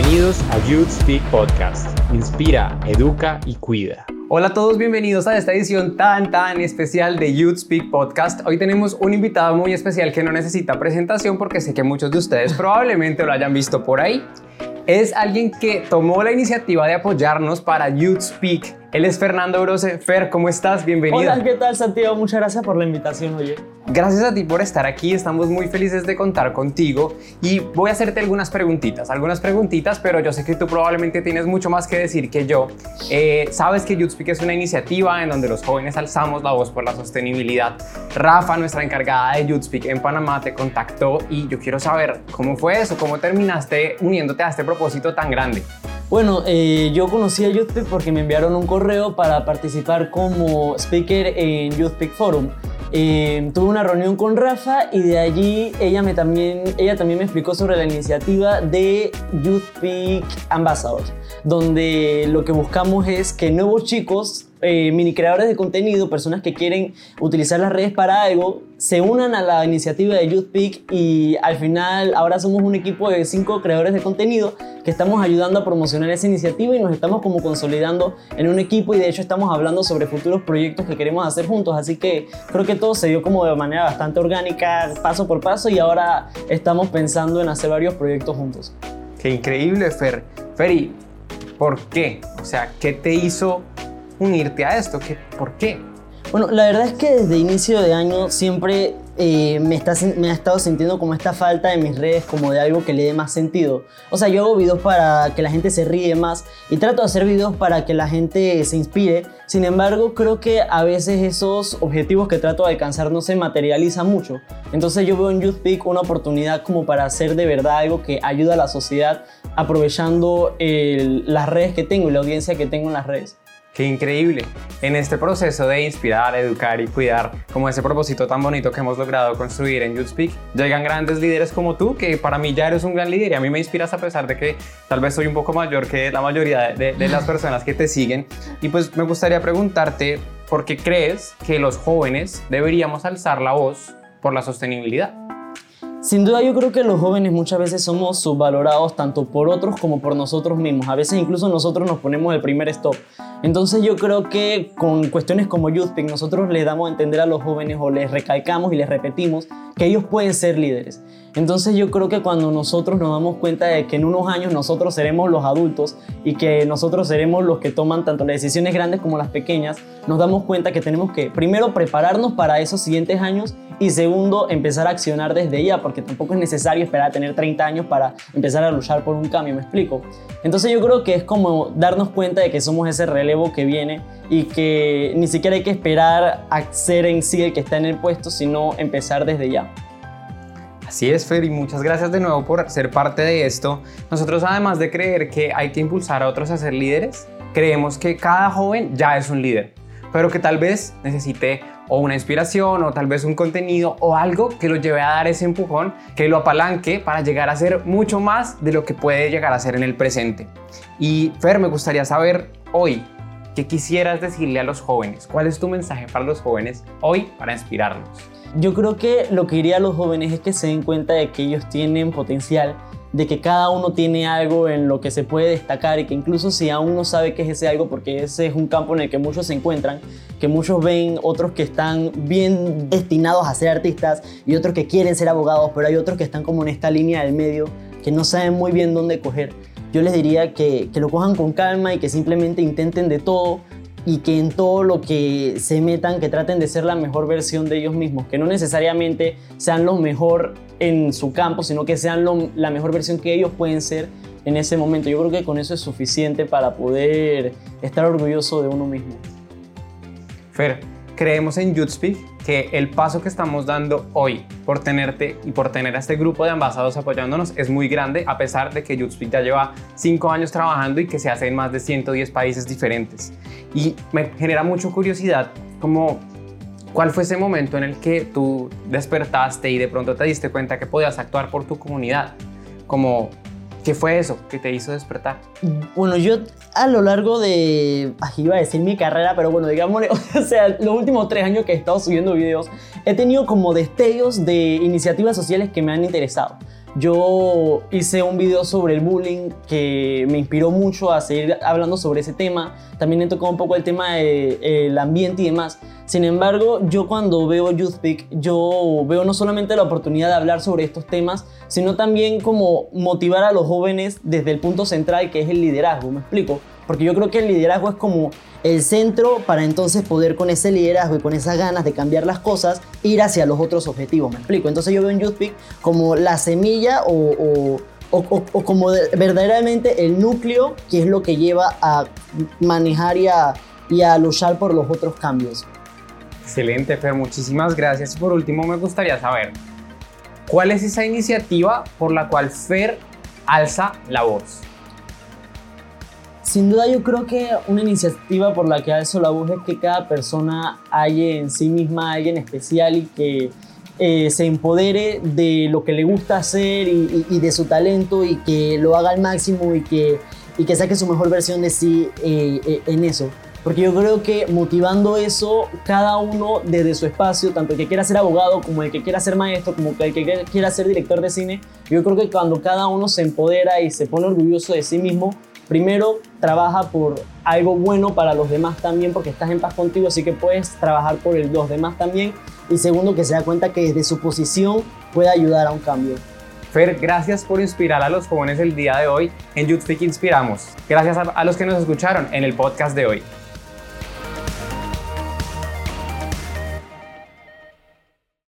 Bienvenidos a Youth Speak Podcast. Inspira, educa y cuida. Hola a todos, bienvenidos a esta edición tan tan especial de Youth Speak Podcast. Hoy tenemos un invitado muy especial que no necesita presentación porque sé que muchos de ustedes probablemente lo hayan visto por ahí. Es alguien que tomó la iniciativa de apoyarnos para Youth Speak. Él es Fernando Brose. Fer, ¿cómo estás? Bienvenido. Hola, ¿qué tal Santiago? Muchas gracias por la invitación, oye. Gracias a ti por estar aquí, estamos muy felices de contar contigo y voy a hacerte algunas preguntitas, algunas preguntitas, pero yo sé que tú probablemente tienes mucho más que decir que yo. Eh, sabes que YouthSpeak es una iniciativa en donde los jóvenes alzamos la voz por la sostenibilidad. Rafa, nuestra encargada de YouthSpeak en Panamá, te contactó y yo quiero saber cómo fue eso, cómo terminaste uniéndote a este propósito tan grande. Bueno, eh, yo conocí a YouthSpeak porque me enviaron un correo para participar como speaker en YouthSpeak Forum. Eh, tuve una reunión con Rafa y de allí ella, me también, ella también me explicó sobre la iniciativa de Youth Peak Ambassadors, donde lo que buscamos es que nuevos chicos eh, mini creadores de contenido, personas que quieren utilizar las redes para algo, se unan a la iniciativa de YouthPeak y al final ahora somos un equipo de cinco creadores de contenido que estamos ayudando a promocionar esa iniciativa y nos estamos como consolidando en un equipo y de hecho estamos hablando sobre futuros proyectos que queremos hacer juntos, así que creo que todo se dio como de manera bastante orgánica, paso por paso y ahora estamos pensando en hacer varios proyectos juntos. Qué increíble, Fer. Ferry, ¿por qué? O sea, ¿qué te hizo unirte a esto? ¿Qué, ¿Por qué? Bueno, la verdad es que desde inicio de año siempre eh, me, ha estado sintiendo como esta falta en mis redes, como de algo que le dé más sentido. O sea, yo hago videos para que la gente se ríe más y trato de hacer videos para que la gente se inspire. Sin embargo, creo que a veces esos objetivos que trato de alcanzar no se materializan mucho. Entonces yo veo en YouthPeak una oportunidad como para hacer de verdad algo que ayuda a la sociedad aprovechando las redes que tengo y la audiencia que tengo en las redes. Qué increíble. En este proceso de inspirar, educar y cuidar, como ese propósito tan bonito que hemos logrado construir en YouthSpeak, llegan grandes líderes como tú, que para mí ya eres un gran líder y a mí me inspiras a pesar de que tal vez soy un poco mayor que la mayoría de, de las personas que te siguen. Y pues me gustaría preguntarte, ¿por qué crees que los jóvenes deberíamos alzar la voz por la sostenibilidad? Sin duda yo creo que los jóvenes muchas veces somos subvalorados tanto por otros como por nosotros mismos. A veces incluso nosotros nos ponemos el primer stop. Entonces yo creo que con cuestiones como YouthPick nosotros les damos a entender a los jóvenes o les recalcamos y les repetimos que ellos pueden ser líderes. Entonces yo creo que cuando nosotros nos damos cuenta de que en unos años nosotros seremos los adultos y que nosotros seremos los que toman tanto las decisiones grandes como las pequeñas, nos damos cuenta que tenemos que primero prepararnos para esos siguientes años y segundo empezar a accionar desde ya, porque tampoco es necesario esperar a tener 30 años para empezar a luchar por un cambio, me explico. Entonces yo creo que es como darnos cuenta de que somos ese relevo que viene y que ni siquiera hay que esperar a ser en sí el que está en el puesto, sino empezar desde ya. Así es, Fer, y muchas gracias de nuevo por ser parte de esto. Nosotros, además de creer que hay que impulsar a otros a ser líderes, creemos que cada joven ya es un líder, pero que tal vez necesite o una inspiración o tal vez un contenido o algo que lo lleve a dar ese empujón, que lo apalanque para llegar a ser mucho más de lo que puede llegar a ser en el presente. Y Fer, me gustaría saber hoy, ¿qué quisieras decirle a los jóvenes? ¿Cuál es tu mensaje para los jóvenes hoy para inspirarnos? Yo creo que lo que diría a los jóvenes es que se den cuenta de que ellos tienen potencial, de que cada uno tiene algo en lo que se puede destacar y que incluso si aún no sabe qué es ese algo, porque ese es un campo en el que muchos se encuentran, que muchos ven otros que están bien destinados a ser artistas y otros que quieren ser abogados, pero hay otros que están como en esta línea del medio, que no saben muy bien dónde coger. Yo les diría que, que lo cojan con calma y que simplemente intenten de todo, y que en todo lo que se metan, que traten de ser la mejor versión de ellos mismos, que no necesariamente sean lo mejor en su campo, sino que sean la mejor versión que ellos pueden ser en ese momento. Yo creo que con eso es suficiente para poder estar orgulloso de uno mismo. Fer, creemos en YouthSpeak que el paso que estamos dando hoy por tenerte y por tener a este grupo de ambasados apoyándonos es muy grande, a pesar de que YouthSpeak ya lleva cinco años trabajando y que se hace en más de 110 países diferentes. Y me genera mucha curiosidad como ¿Cuál fue ese momento en el que tú despertaste y de pronto te diste cuenta que podías actuar por tu comunidad? Como ¿Qué fue eso que te hizo despertar? Bueno, yo a lo largo de, iba a decir mi carrera, pero bueno, digamos, o sea, los últimos tres años que he estado subiendo videos, he tenido como destellos de iniciativas sociales que me han interesado. Yo hice un video sobre el bullying que me inspiró mucho a seguir hablando sobre ese tema. También he tocado un poco el tema del ambiente y demás. Sin embargo, yo cuando veo YouthPeak, yo veo no solamente la oportunidad de hablar sobre estos temas, sino también como motivar a los jóvenes desde el punto central que es el liderazgo. ¿Me explico? Porque yo creo que el liderazgo es como el centro para entonces poder con ese liderazgo y con esas ganas de cambiar las cosas ir hacia los otros objetivos. ¿Me explico? Entonces yo veo en YouthPeak como la semilla o, o, como verdaderamente el núcleo que es lo que lleva a manejar y a, y a luchar por los otros cambios. Excelente, Fer, muchísimas gracias. Por último, me gustaría saber, ¿cuál es esa iniciativa por la cual Fer alza la voz? Sin duda yo creo que una iniciativa por la que alzo la voz es que cada persona haya en sí misma alguien especial y que eh, se empodere de lo que le gusta hacer y, de su talento y que lo haga al máximo y que, y que saque su mejor versión de sí eh, eh, en eso. Porque yo creo que motivando eso, cada uno desde su espacio, tanto el que quiera ser abogado como el que quiera ser maestro, como el que quiera ser director de cine, yo creo que cuando cada uno se empodera y se pone orgulloso de sí mismo, primero trabaja por algo bueno para los demás también porque estás en paz contigo, así que puedes trabajar por los demás también. Y segundo, que se da cuenta que desde su posición puede ayudar a un cambio. Fer, gracias por inspirar a los jóvenes el día de hoy. En YouthFic Inspiramos. Gracias a los que nos escucharon en el podcast de hoy.